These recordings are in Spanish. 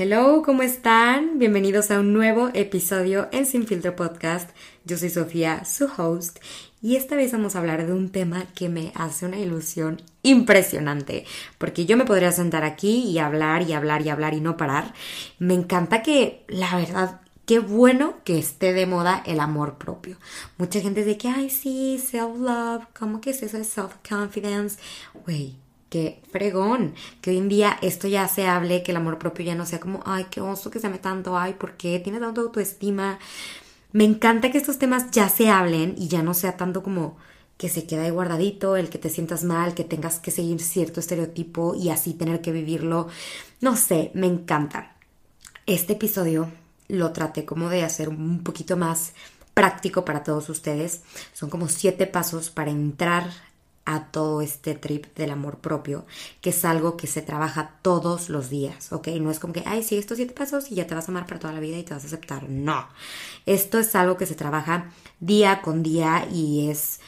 Hello, ¿cómo están? Bienvenidos a un nuevo episodio en Sin Filtro Podcast. Yo soy Sofía, su host, y esta vez vamos a hablar de un tema que me hace una ilusión impresionante, porque yo me podría sentar aquí y hablar y hablar y hablar y no parar. Me encanta que, la verdad, qué bueno que esté de moda el amor propio. Mucha gente dice que, ay, sí, self-love, ¿cómo que es eso de self-confidence? Güey, qué fregón, que hoy en día esto ya se hable, que el amor propio ya no sea como, ay, qué oso que se me tanto, ay, ¿por qué tiene tanto autoestima? Me encanta que estos temas ya se hablen y ya no sea tanto como que se queda ahí guardadito, el que te sientas mal, que tengas que seguir cierto estereotipo y así tener que vivirlo. No sé, me encanta. Este episodio lo traté como de hacer un poquito más práctico para todos ustedes. Son como siete pasos para entrar a todo este trip del amor propio, que es algo que se trabaja todos los días, ¿ok? No es como que, ay, sí, estos siete pasos y ya te vas a amar para toda la vida y te vas a aceptar. No, esto es algo que se trabaja día con día y es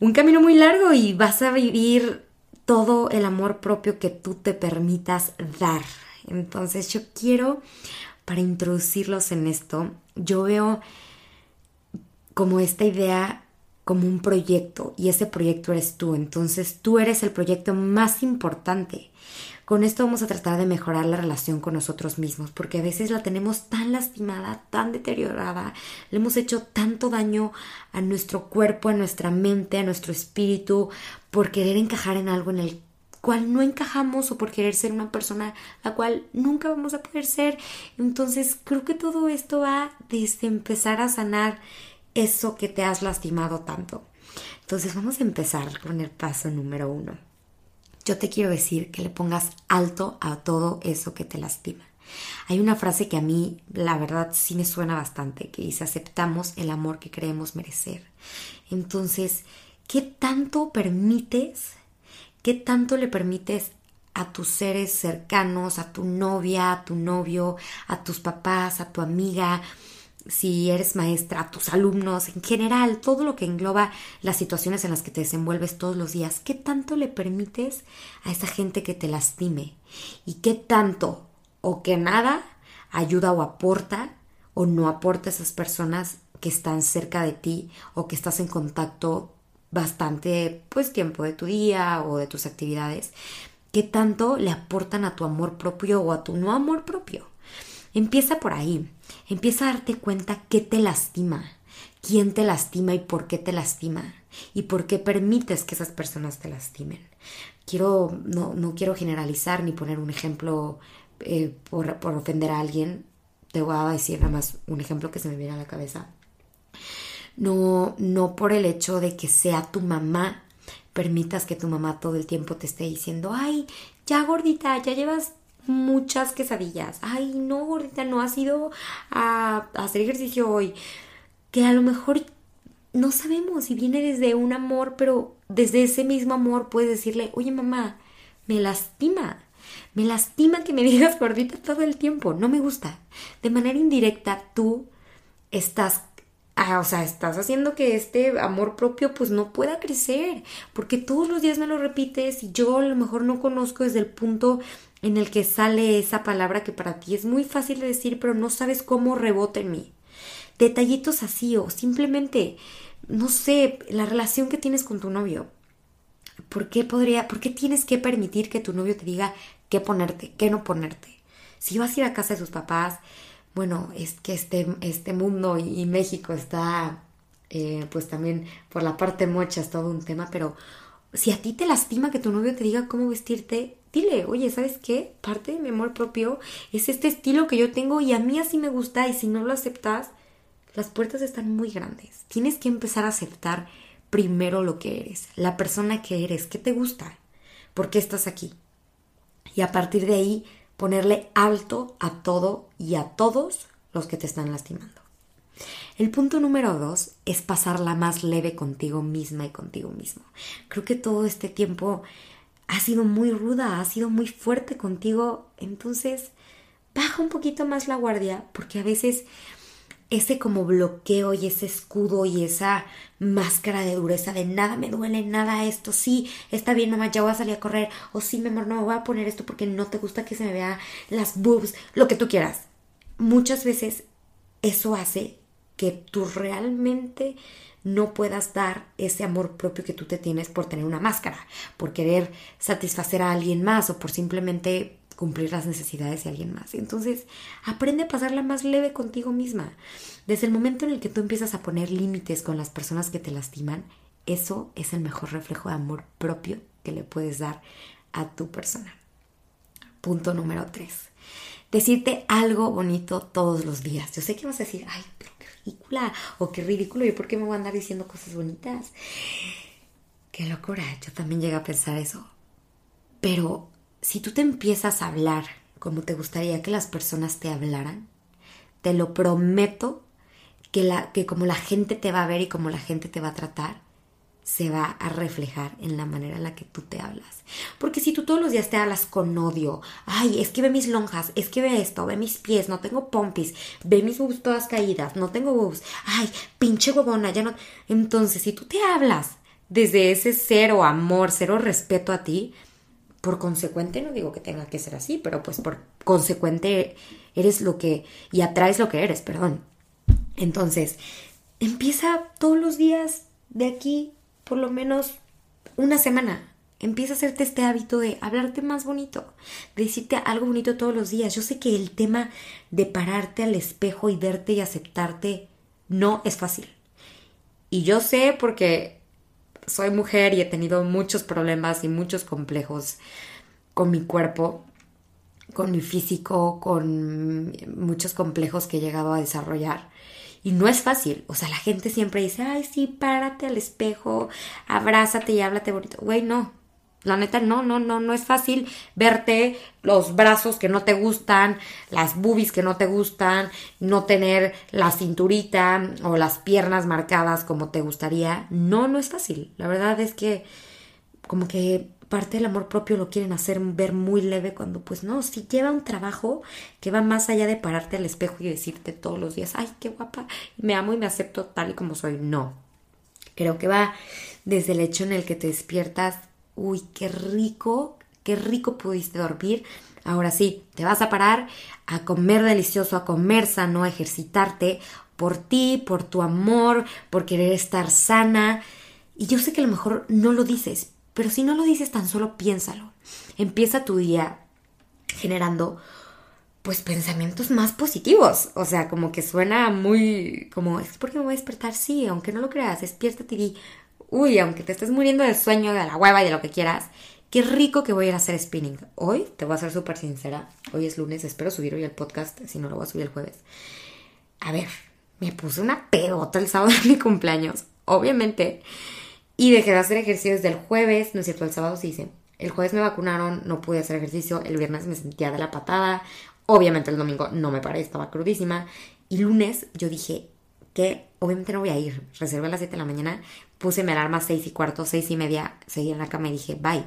un camino muy largo y vas a vivir todo el amor propio que tú te permitas dar. Entonces yo quiero, para introducirlos en esto, yo veo como esta idea como un proyecto y ese proyecto eres tú. Entonces tú eres el proyecto más importante. Con esto vamos a tratar de mejorar la relación con nosotros mismos, porque a veces la tenemos tan lastimada, tan deteriorada, le hemos hecho tanto daño a nuestro cuerpo, a nuestra mente, a nuestro espíritu, por querer encajar en algo en el cual no encajamos o por querer ser una persona la cual nunca vamos a poder ser. Entonces creo que todo esto va desde empezar a sanar eso que te has lastimado tanto. Entonces vamos a empezar con el paso número uno. Yo te quiero decir que le pongas alto a todo eso que te lastima. Hay una frase que a mí, la verdad, sí me suena bastante, que dice, aceptamos el amor que creemos merecer. Entonces, ¿qué tanto permites? ¿Qué tanto le permites a tus seres cercanos, a tu novia, a tu novio, a tus papás, a tu amiga, si eres maestra, tus alumnos, en general, todo lo que engloba las situaciones en las que te desenvuelves todos los días, ¿qué tanto le permites a esa gente que te lastime? ¿Y qué tanto o que nada ayuda o aporta o no aporta a esas personas que están cerca de ti o que estás en contacto bastante pues tiempo de tu día o de tus actividades? ¿Qué tanto le aportan a tu amor propio o a tu no amor propio? Empieza por ahí. Empieza a darte cuenta qué te lastima, quién te lastima y por qué te lastima y por qué permites que esas personas te lastimen. Quiero, no, no quiero generalizar ni poner un ejemplo eh, por, por ofender a alguien. Te voy a decir nada más un ejemplo que se me viene a la cabeza. No, no por el hecho de que sea tu mamá, permitas que tu mamá todo el tiempo te esté diciendo, ay, ya gordita, ya llevas muchas quesadillas. Ay, no, gordita, no has ido a, hacer ejercicio hoy. Que a lo mejor no sabemos si viene desde un amor, pero desde ese mismo amor puedes decirle, oye mamá, me lastima. Me lastima que me digas gordita todo el tiempo. No me gusta. De manera indirecta, tú estás Ah, o sea, estás haciendo que este amor propio pues no pueda crecer, porque todos los días me lo repites y yo a lo mejor no conozco desde el punto en el que sale esa palabra que para ti es muy fácil de decir, pero no sabes cómo rebota en mí. Detallitos así o simplemente, no sé, la relación que tienes con tu novio. ¿Por qué podría, por qué tienes que permitir que tu novio te diga qué ponerte, qué no ponerte? Si vas a ir a casa de sus papás, bueno, es que este, este mundo y, México está, eh, pues también por la parte mocha es todo un tema, pero si a ti te lastima que tu novio te diga cómo vestirte, dile, oye, ¿sabes qué? Parte de mi amor propio es este estilo que yo tengo y a mí así me gusta y si no lo aceptas, las puertas están muy grandes. Tienes que empezar a aceptar primero lo que eres, la persona que eres, qué te gusta, por qué estás aquí. Y a partir de ahí ponerle alto a todo y a todos los que te están lastimando. El punto número dos es pasarla más leve contigo misma y contigo mismo. Creo que todo este tiempo ha sido muy ruda, ha sido muy fuerte contigo, entonces baja un poquito más la guardia porque a veces ese como bloqueo y ese escudo y esa máscara de dureza de nada me duele, nada esto, sí, está bien mamá, ya voy a salir a correr, o sí, mi amor, no me voy a poner esto porque no te gusta que se me vea las boobs, lo que tú quieras. Muchas veces eso hace que tú realmente no puedas dar ese amor propio que tú te tienes por tener una máscara, por querer satisfacer a alguien más o por simplemente cumplir las necesidades de alguien más. Entonces, aprende a pasarla más leve contigo misma. Desde el momento en el que tú empiezas a poner límites con las personas que te lastiman, eso es el mejor reflejo de amor propio que le puedes dar a tu persona. Punto número tres. Decirte algo bonito todos los días. Yo sé que vas a decir, ay, pero o qué ridículo, ¿y por qué me voy a andar diciendo cosas bonitas? Qué locura, yo también llegué a pensar eso. Pero si tú te empiezas a hablar como te gustaría que las personas te hablaran, te lo prometo que, la, que como la gente te va a ver y como la gente te va a tratar, se va a reflejar en la manera en la que tú te hablas. Porque si tú todos los días te hablas con odio, ay, es que ve mis lonjas, es que ve esto, ve mis pies, no tengo pompis, ve mis boobs todas caídas, no tengo boobs, ay, pinche huevona, ya no. Entonces, si tú te hablas desde ese cero amor, cero respeto a ti, por consecuente, no digo que tenga que ser así, pero pues por consecuente eres lo que, y atraes lo que eres, perdón. Entonces, empieza todos los días de aquí, por lo menos una semana. Empieza a hacerte este hábito de hablarte más bonito, de decirte algo bonito todos los días. Yo sé que el tema de pararte al espejo y verte y aceptarte no es fácil. Y yo sé porque soy mujer y he tenido muchos problemas y muchos complejos con mi cuerpo, con mi físico, con muchos complejos que he llegado a desarrollar. Y no es fácil. O sea, la gente siempre dice, ay, sí, párate al espejo, abrázate y háblate bonito. Güey, no. La neta, no, no, no, no es fácil verte los brazos que no te gustan, las boobies que no te gustan, no tener la cinturita o las piernas marcadas como te gustaría. No, no es fácil. La verdad es que como que parte del amor propio lo quieren hacer ver muy leve cuando pues no, si lleva un trabajo que va más allá de pararte al espejo y decirte todos los días, ay, qué guapa, me amo y me acepto tal y como soy. No. Creo que va desde el hecho en el que te despiertas uy, qué rico, qué rico pudiste dormir. Ahora sí, te vas a parar a comer delicioso, a comer sano, a ejercitarte por ti, por tu amor, por querer estar sana. Y yo sé que a lo mejor no lo dices, pero si no lo dices tan solo piénsalo. Empieza tu día generando pues pensamientos más positivos. O sea, como que suena muy como, es porque me voy a despertar, sí, aunque no lo creas, despiértate y uy, aunque te estés muriendo del sueño, de la hueva y de lo que quieras, qué rico que voy a ir a hacer spinning. Hoy, te voy a ser súper sincera, hoy es lunes, espero subir hoy el podcast, si no lo voy a subir el jueves. A ver, me puse una pedota el sábado de mi cumpleaños, obviamente, y dejé de hacer ejercicio desde el jueves, no es cierto, el sábado sí hice. El jueves me vacunaron, no pude hacer ejercicio, el viernes me sentía de la patada, obviamente el domingo no me paré, estaba crudísima, y lunes yo dije, que obviamente no voy a ir. Reservé a las 7 de la mañana, puse mi alarma a 6 y cuarto, 6 y media, seguí en la cama y dije, bye.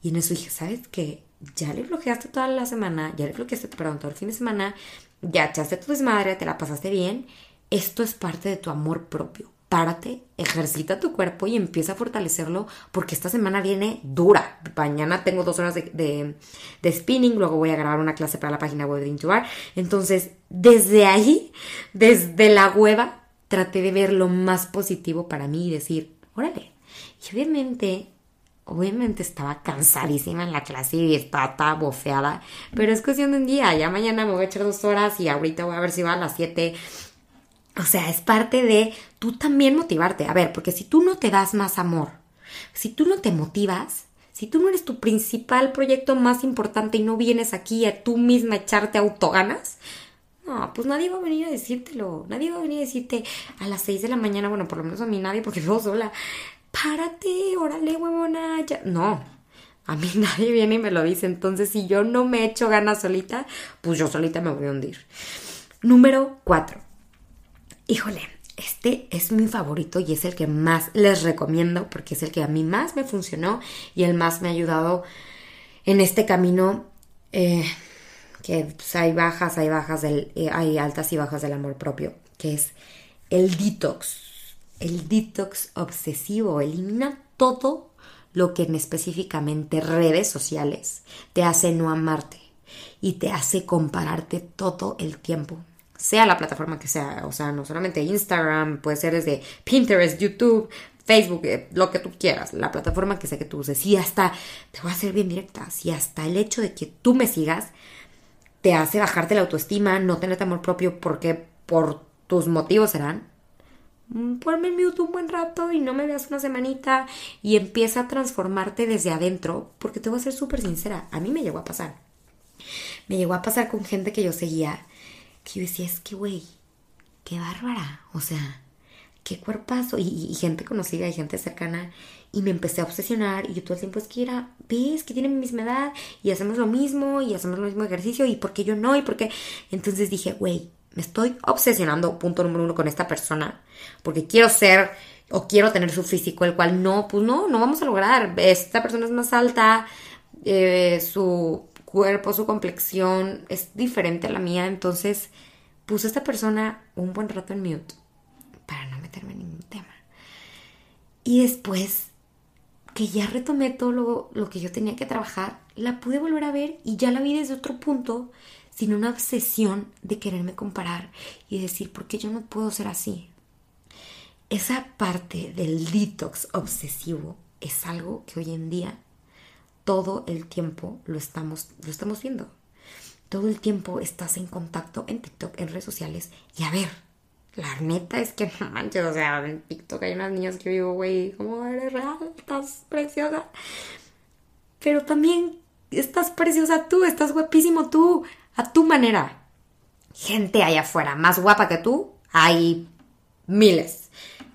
Y en eso dije, ¿sabes qué? Ya le bloqueaste toda la semana, ya le bloqueaste, perdón, todo el fin de semana, ya echaste tu desmadre, te la pasaste bien. Esto es parte de tu amor propio. Párate, ejercita tu cuerpo y empieza a fortalecerlo porque esta semana viene dura. Mañana tengo dos horas de, de, spinning, luego voy a grabar una clase para la página web de Intubar. Entonces, desde ahí, desde la hueva, traté de ver lo más positivo para mí y decir, órale. Y obviamente, obviamente estaba cansadísima en la clase y estaba bofeada, pero es cuestión de un día. Ya mañana me voy a echar dos horas y ahorita voy a ver si va a las siete. O sea, es parte de tú también motivarte. A ver, porque si tú no te das más amor, si tú no te motivas, si tú no eres tu principal proyecto más importante y no vienes aquí a tú misma echarte autoganas, no, pues nadie va a venir a decírtelo. Nadie va a venir a decirte a las 6 de la mañana, bueno, por lo menos a mí nadie, porque vivo sola. Párate, órale, huevona. Ya. No, a mí nadie viene y me lo dice. Entonces, si yo no me echo ganas solita, pues yo solita me voy a hundir. Número 4. Híjole, este es mi favorito y es el que más les recomiendo porque es el que a mí más me funcionó y el más me ha ayudado en este camino. Eh, que pues, hay bajas, hay bajas del, eh, hay altas y bajas del amor propio. que es el detox. El detox obsesivo elimina todo lo que en específicamente redes sociales te hace no amarte y te hace compararte todo el tiempo. Sea la plataforma que sea, o sea, no solamente Instagram, puede ser desde Pinterest, YouTube, Facebook, eh, lo que tú quieras, la plataforma que sea que tú uses. Y hasta, te voy a ser bien directa, si hasta el hecho de que tú me sigas te hace bajarte la autoestima, no tener amor propio, porque por tus motivos serán, mm, ponme en mute un buen rato y no me veas una semanita y empieza a transformarte desde adentro, porque te voy a ser súper sincera, a mí me llegó a pasar. Me llegó a pasar con gente que yo seguía, que yo decía, es que, güey, qué bárbara, o sea, qué cuerpazo, y, gente conocida y gente cercana, y me empecé a obsesionar, y yo todo el tiempo es que era, ves, que tienen mi misma edad, y hacemos lo mismo, y hacemos el mismo ejercicio, y por qué yo no, y por qué, entonces dije, güey, me estoy obsesionando, punto número uno, con esta persona, porque quiero ser o quiero tener su físico, el cual no, pues no, no vamos a lograr. Esta persona es más alta, eh, su cuerpo, su complexión es diferente a la mía, entonces puse a esta persona un buen rato en mute para no meterme en ningún tema. Y después que ya retomé todo lo, lo que yo tenía que trabajar, la pude volver a ver y ya la vi desde otro punto, sin una obsesión de quererme comparar y decir, ¿por qué yo no puedo ser así? Esa parte del detox obsesivo es algo que hoy en día todo el tiempo lo estamos, lo estamos viendo. Todo el tiempo estás en contacto en TikTok, en redes sociales. Y a ver, la neta es que no manches, o sea, en TikTok hay unas niñas que digo, güey, ¿cómo eres real? Estás preciosa. Pero también estás preciosa tú, estás guapísimo tú, a tu manera. Gente allá afuera, más guapa que tú, hay miles.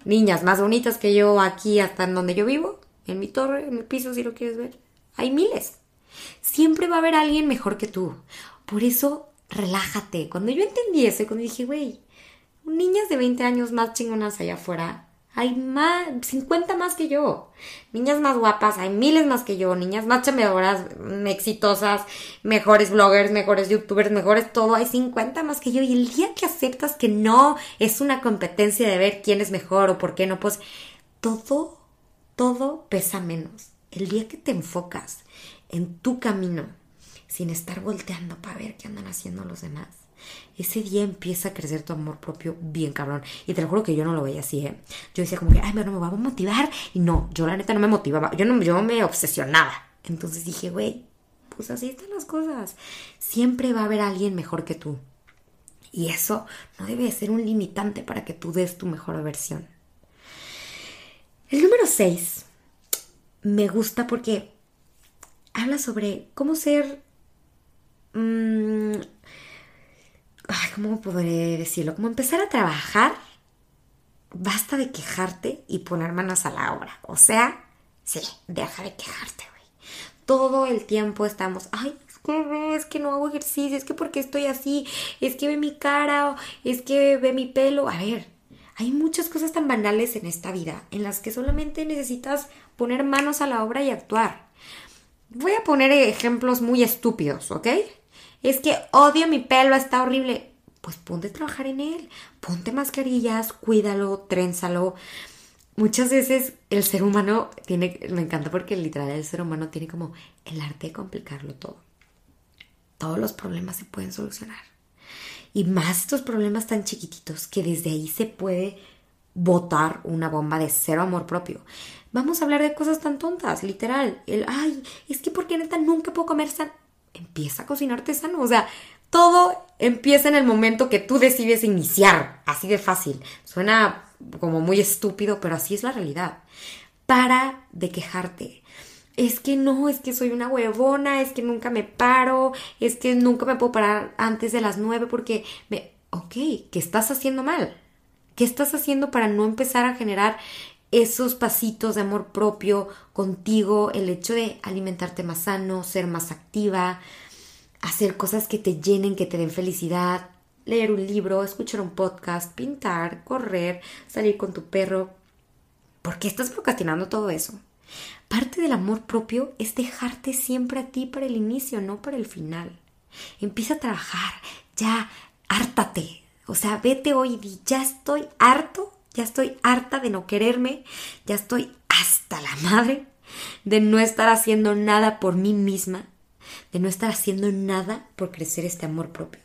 Niñas más bonitas que yo aquí hasta en donde yo vivo, en mi torre, en mi piso, si lo quieres ver. Hay miles. Siempre va a haber alguien mejor que tú. Por eso, relájate. Cuando yo entendí eso, cuando dije, güey, niñas de 20 años más chingonas allá afuera, hay más, 50 más que yo. Niñas más guapas, hay miles más que yo. Niñas más chambeadoras, exitosas, mejores bloggers, mejores youtubers, mejores todo. Hay 50 más que yo. Y el día que aceptas que no es una competencia de ver quién es mejor o por qué no, pues todo, todo pesa menos el día que te enfocas en tu camino, sin estar volteando para ver qué andan haciendo los demás, ese día empieza a crecer tu amor propio bien cabrón. Y te lo juro que yo no lo veía así, ¿eh? Yo decía como que, ay, no me va a motivar. Y no, yo la neta no me motivaba. Yo, no, yo me obsesionaba. Entonces dije, güey, pues así están las cosas. Siempre va a haber alguien mejor que tú. Y eso no debe ser un limitante para que tú des tu mejor versión. El número 6 me gusta porque habla sobre cómo ser... Mm, ¿Cómo podré decirlo? Como empezar a trabajar. Basta de quejarte y poner manos a la obra. O sea, sí, deja de quejarte, güey. Todo el tiempo estamos, ay, es que no hago ejercicio, es que porque estoy así, es que ve mi cara, es que ve mi pelo. A ver, hay muchas cosas tan banales en esta vida en las que solamente necesitas poner manos a la obra y actuar. Voy a poner ejemplos muy estúpidos, ¿ok? Es que odio mi pelo, está horrible. Pues ponte a trabajar en él. Ponte mascarillas, cuídalo, trénzalo. Muchas veces el ser humano tiene, me encanta porque literal el ser humano tiene como el arte de complicarlo todo. Todos los problemas se pueden solucionar. Y más estos problemas tan chiquititos que desde ahí se puede botar una bomba de cero amor propio. Vamos a hablar de cosas tan tontas, literal. El, ay, es que porque neta nunca puedo comer sano. Empieza a cocinarte sano. O sea, todo empieza en el momento que tú decides iniciar. Así de fácil. Suena como muy estúpido, pero así es la realidad. Para de quejarte. Es que no, es que soy una huevona, es que nunca me paro, es que nunca me puedo parar antes de las nueve porque me... Ok, ¿qué estás haciendo mal? ¿Qué estás haciendo para no empezar a generar esos pasitos de amor propio contigo, el hecho de alimentarte más sano, ser más activa, hacer cosas que te llenen, que te den felicidad, leer un libro, escuchar un podcast, pintar, correr, salir con tu perro. ¿Por qué estás procrastinando todo eso? Parte del amor propio es dejarte siempre a ti para el inicio, no para el final. Empieza a trabajar, ya, hártate O sea, vete hoy y ya estoy harto, ya estoy harta de no quererme, ya estoy hasta la madre de no estar haciendo nada por mí misma, de no estar haciendo nada por crecer este amor propio.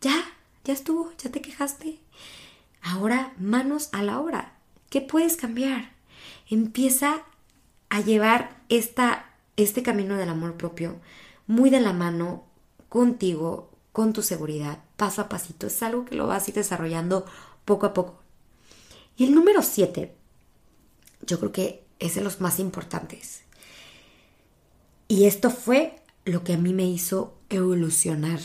Ya, ya estuvo, ya te quejaste. Ahora manos a la obra. ¿Qué puedes cambiar? Empieza a llevar esta, este camino del amor propio muy de la mano contigo, con tu seguridad, paso a pasito. Es algo que lo vas a ir desarrollando poco a poco. Y el número siete, yo creo que es de los más importantes. Y esto fue lo que a mí me hizo evolucionar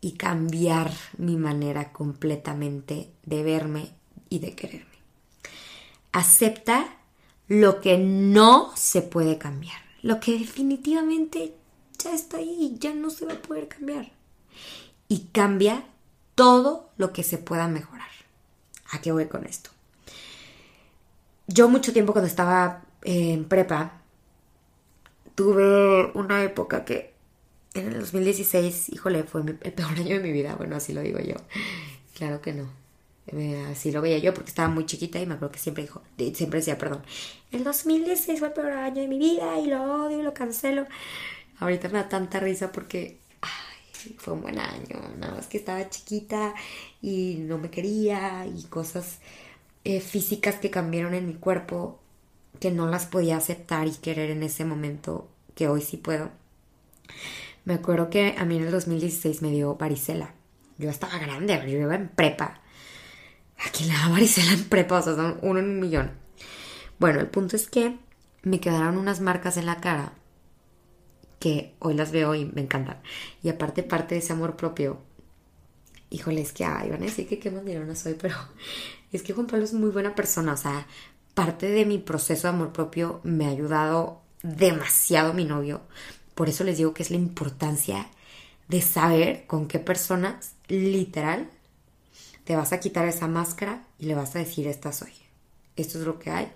y cambiar mi manera completamente de verme y de quererme. Acepta lo que no se puede cambiar, lo que definitivamente ya está ahí ya no se va a poder cambiar. Y cambia todo lo que se pueda mejorar. ¿A qué voy con esto? Yo mucho tiempo cuando estaba en prepa, tuve una época que en el 2016, híjole, fue el peor año de mi vida. Bueno, así lo digo yo. Claro que no. Así lo veía yo porque estaba muy chiquita y me acuerdo que siempre dijo, siempre decía, perdón, el 2016 fue el peor año de mi vida y lo odio y lo cancelo. Ahorita me da tanta risa porque fue un buen año, nada más que estaba chiquita y no me quería y cosas eh, físicas que cambiaron en mi cuerpo que no las podía aceptar y querer en ese momento que hoy sí puedo. Me acuerdo que a mí en el 2016 me dio varicela. Yo estaba grande, yo iba en prepa. Aquí la varicela en prepa? O sea, son uno en un millón. Bueno, el punto es que me quedaron unas marcas en la cara que hoy las veo y me encantan. Y aparte, parte de ese amor propio, híjole, es que, ay, van a decir que qué no soy, pero es que Juan Pablo es muy buena persona. O sea, parte de mi proceso de amor propio me ha ayudado demasiado mi novio. Por eso les digo que es la importancia de saber con qué personas, literal, te vas a quitar esa máscara y le vas a decir, esta soy. Esto es lo que hay.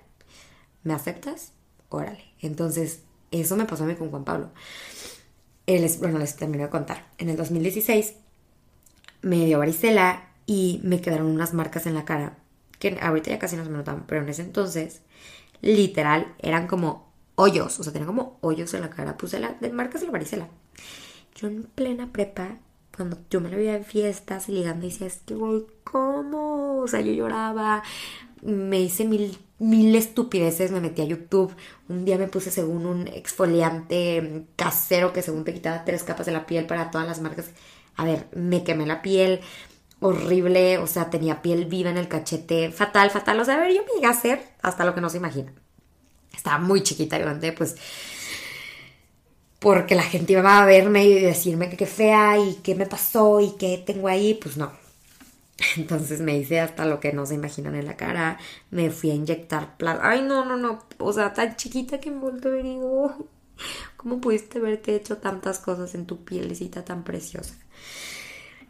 ¿Me aceptas? Órale. Entonces, eso me pasó a mí con Juan Pablo. Él bueno, les termino de contar. En el 2016 me dio varicela y me quedaron unas marcas en la cara que ahorita ya casi no se me notan, pero en ese entonces, literal, eran como hoyos, o sea, tenían como hoyos en la cara. Puse la de marcas de la varicela. Yo en plena prepa, cuando yo me la veía en fiestas y ligando, decía, es que, güey, ¿cómo? O sea, yo lloraba, me hice mil, mil estupideces, me metí a YouTube. Un día me puse según un exfoliante casero que según te quitaba tres capas de la piel para todas las marcas. A ver, me quemé la piel horrible, o sea, tenía piel viva en el cachete, fatal, fatal. O sea, a ver, yo me llegué a hacer hasta lo que no se imagina. Estaba muy chiquita, obviamente, pues porque la gente iba a verme y decirme que qué fea y qué me pasó y qué tengo ahí, pues no, entonces me hice hasta lo que no se imaginan en la cara. Me fui a inyectar plasma. Ay, no, no, no. O sea, tan chiquita que me a ver digo, ¿cómo pudiste haberte hecho tantas cosas en tu pielecita tan preciosa?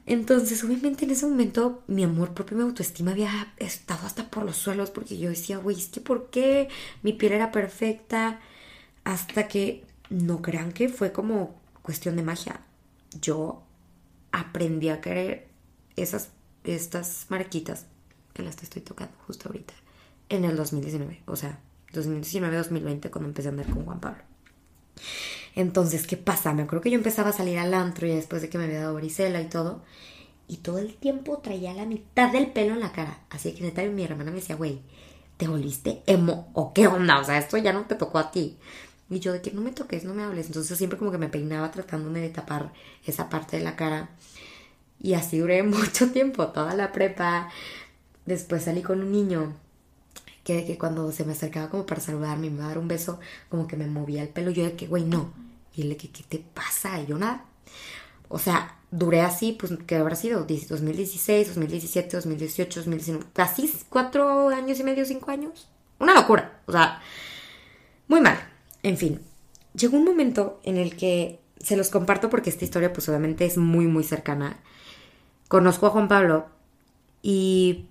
Entonces, obviamente en ese momento mi amor propio, mi autoestima había estado hasta por los suelos porque yo decía, güey, es que ¿por qué? Mi piel era perfecta. Hasta que no crean que fue como cuestión de magia. Yo aprendí a querer esas estas marquitas que las estoy tocando justo ahorita en el 2019, o sea, 2019-2020 cuando empecé a andar con Juan Pablo. Entonces, ¿qué pasa? Me acuerdo que yo empezaba a salir al antro ya después de que me había dado varicela y todo, y todo el tiempo traía la mitad del pelo en la cara. Así que neta mi hermana me decía, güey, ¿te volviste emo o qué onda? O sea, esto ya no te tocó a ti. Y yo de que no me toques, no me hables. Entonces siempre como que me peinaba tratándome de tapar esa parte de la cara. Y así duré mucho tiempo, toda la prepa. Después salí con un niño que, que cuando se me acercaba como para saludarme y me iba a dar un beso, como que me movía el pelo. Yo de que, güey, no. Y él de que, ¿qué te pasa? Y yo nada. O sea, duré así, pues, ¿qué habrá sido? 2016, 2017, 2018, 2019. Casi cuatro años y medio, cinco años. Una locura. O sea, muy mal. En fin, llegó un momento en el que se los comparto porque esta historia, pues, obviamente es muy, muy cercana conozco a Juan Pablo y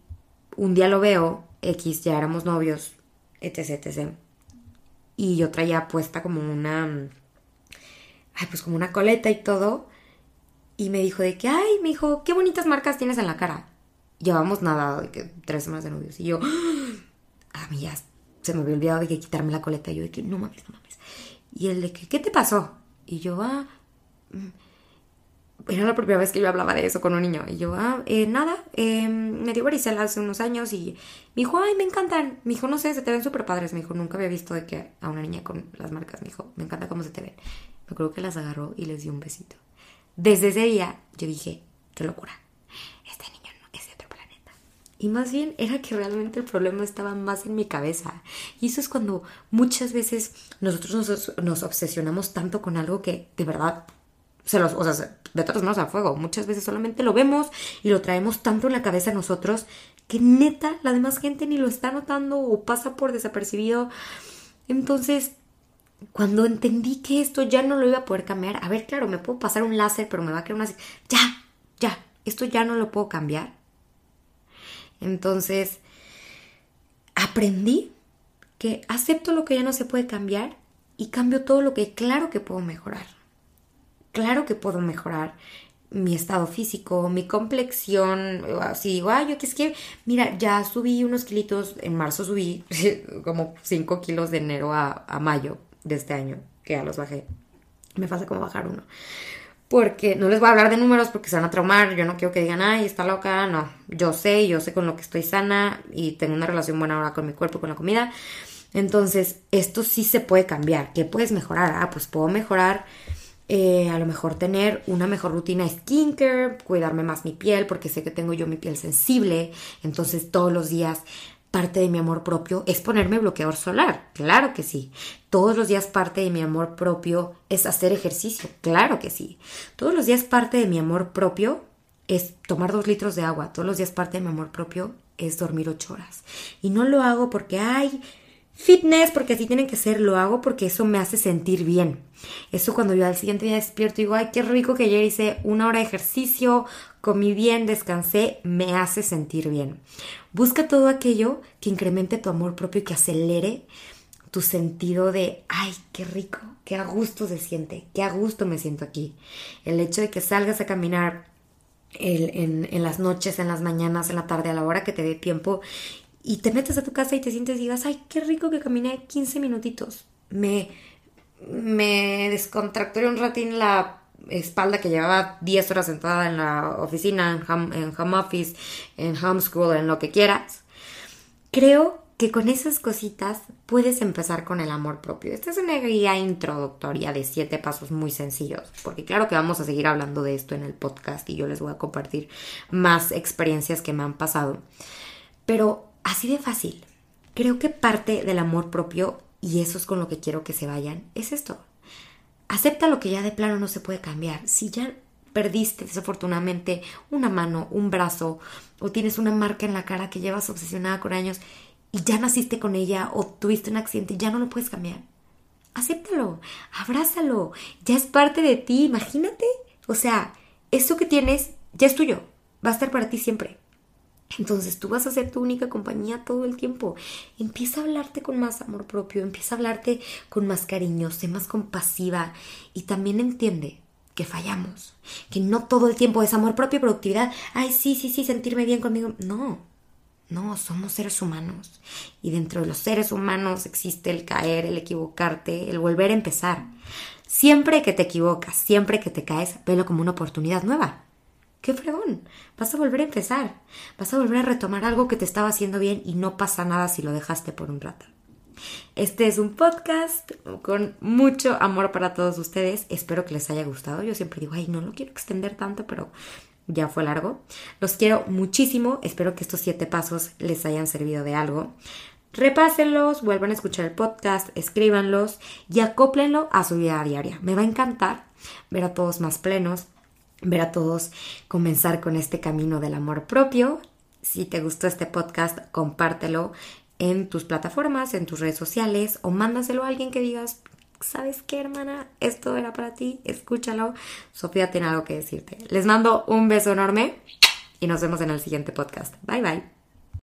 un día lo veo, X, ya éramos novios, etc, etc. Y yo traía puesta como una, ay, pues como una coleta y todo. Y me dijo de que, ay, me dijo, qué bonitas marcas tienes en la cara. Llevamos nada, de que tres semanas de novios. Y yo, ¡ah! Se me había olvidado de que quitarme la coleta. Y yo de que, no mames, no mames. Y él de que, ¿qué te pasó? Y yo, ah, mm, era la primera vez que yo hablaba de eso con un niño. Y yo, ah, eh, nada, eh, me dio varicela hace unos años y me dijo, ay, me encantan. Me dijo, no sé, se te ven súper padres. Me dijo, nunca había visto de que a una niña con las marcas. Me dijo, me encanta cómo se te ven. Me acuerdo que las agarró y les dio un besito. Desde ese día yo dije, qué locura. Este niño no es de otro planeta. Y más bien era que realmente el problema estaba más en mi cabeza. Y eso es cuando muchas veces nosotros nos, obsesionamos tanto con algo que de verdad se los, o sea, de todas manos a fuego. Muchas veces solamente lo vemos y lo traemos tanto en la cabeza nosotros que neta la demás gente ni lo está notando o pasa por desapercibido. Entonces, cuando entendí que esto ya no lo iba a poder cambiar, a ver, claro, me puedo pasar un láser, pero me va a crear una... Ya, ya, esto ya no lo puedo cambiar. Entonces, aprendí que acepto lo que ya no se puede cambiar y cambio todo lo que claro que puedo mejorar claro que puedo mejorar mi estado físico, mi complexión, así digo, ay, yo que es que, mira, ya subí unos kilitos, en marzo subí como 5 kilos de enero a, mayo de este año, que ya los bajé. Me falta como bajar uno. Porque no les voy a hablar de números porque se van a traumar, yo no quiero que digan, ay, está loca, no, yo sé, yo sé con lo que estoy sana y tengo una relación buena ahora con mi cuerpo, con la comida. Entonces, esto sí se puede cambiar. ¿Qué puedes mejorar? Ah, pues puedo mejorar eh, a lo mejor tener una mejor rutina skincare, cuidarme más mi piel, porque sé que tengo yo mi piel sensible, entonces todos los días parte de mi amor propio es ponerme bloqueador solar, claro que sí. Todos los días parte de mi amor propio es hacer ejercicio, claro que sí. Todos los días parte de mi amor propio es tomar dos litros de agua, todos los días parte de mi amor propio es dormir ocho horas. Y no lo hago porque, ay, Fitness, porque así tienen que ser, lo hago porque eso me hace sentir bien. Eso cuando yo al siguiente día despierto digo, ay, qué rico que ayer hice una hora de ejercicio, comí bien, descansé, me hace sentir bien. Busca todo aquello que incremente tu amor propio y que acelere tu sentido de, ay, qué rico, qué a gusto se siente, qué a gusto me siento aquí. El hecho de que salgas a caminar en, las noches, en las mañanas, en la tarde, a la hora que te dé tiempo y te metes a tu casa y te sientes y digas, ay, qué rico que caminé 15 minutitos. Me, me descontracturé un ratín la espalda que llevaba 10 horas sentada en la oficina, en home, en home office, en homeschool, en lo que quieras. Creo que con esas cositas puedes empezar con el amor propio. Esta es una guía introductoria de siete pasos muy sencillos, porque claro que vamos a seguir hablando de esto en el podcast y yo les voy a compartir más experiencias que me han pasado. Pero Así de fácil. Creo que parte del amor propio, y eso es con lo que quiero que se vayan, es esto. Acepta lo que ya de plano no se puede cambiar. Si ya perdiste desafortunadamente una mano, un brazo, o tienes una marca en la cara que llevas obsesionada con años y ya naciste con ella o tuviste un accidente y ya no lo puedes cambiar. Acéptalo, abrázalo, ya es parte de ti, imagínate. O sea, eso que tienes ya es tuyo, va a estar para ti siempre. Entonces tú vas a ser tu única compañía todo el tiempo. Empieza a hablarte con más amor propio, empieza a hablarte con más cariño, sé más compasiva y también entiende que fallamos, que no todo el tiempo es amor propio y productividad. Ay, sí, sí, sí, sentirme bien conmigo. No, no, somos seres humanos. Y dentro de los seres humanos existe el caer, el equivocarte, el volver a empezar. Siempre que te equivocas, siempre que te caes, velo como una oportunidad nueva qué fregón, vas a volver a empezar, vas a volver a retomar algo que te estaba haciendo bien y no pasa nada si lo dejaste por un rato. Este es un podcast con mucho amor para todos ustedes. Espero que les haya gustado. Yo siempre digo, ay, no lo quiero extender tanto, pero ya fue largo. Los quiero muchísimo. Espero que estos siete pasos les hayan servido de algo. Repásenlos, vuelvan a escuchar el podcast, escríbanlos y acóplenlo a su vida diaria. Me va a encantar ver a todos más plenos, ver a todos comenzar con este camino del amor propio. Si te gustó este podcast, compártelo en tus plataformas, en tus redes sociales o mándaselo a alguien que digas, ¿sabes qué, hermana? Esto era para ti, escúchalo. Sofía tiene algo que decirte. Les mando un beso enorme y nos vemos en el siguiente podcast. Bye bye.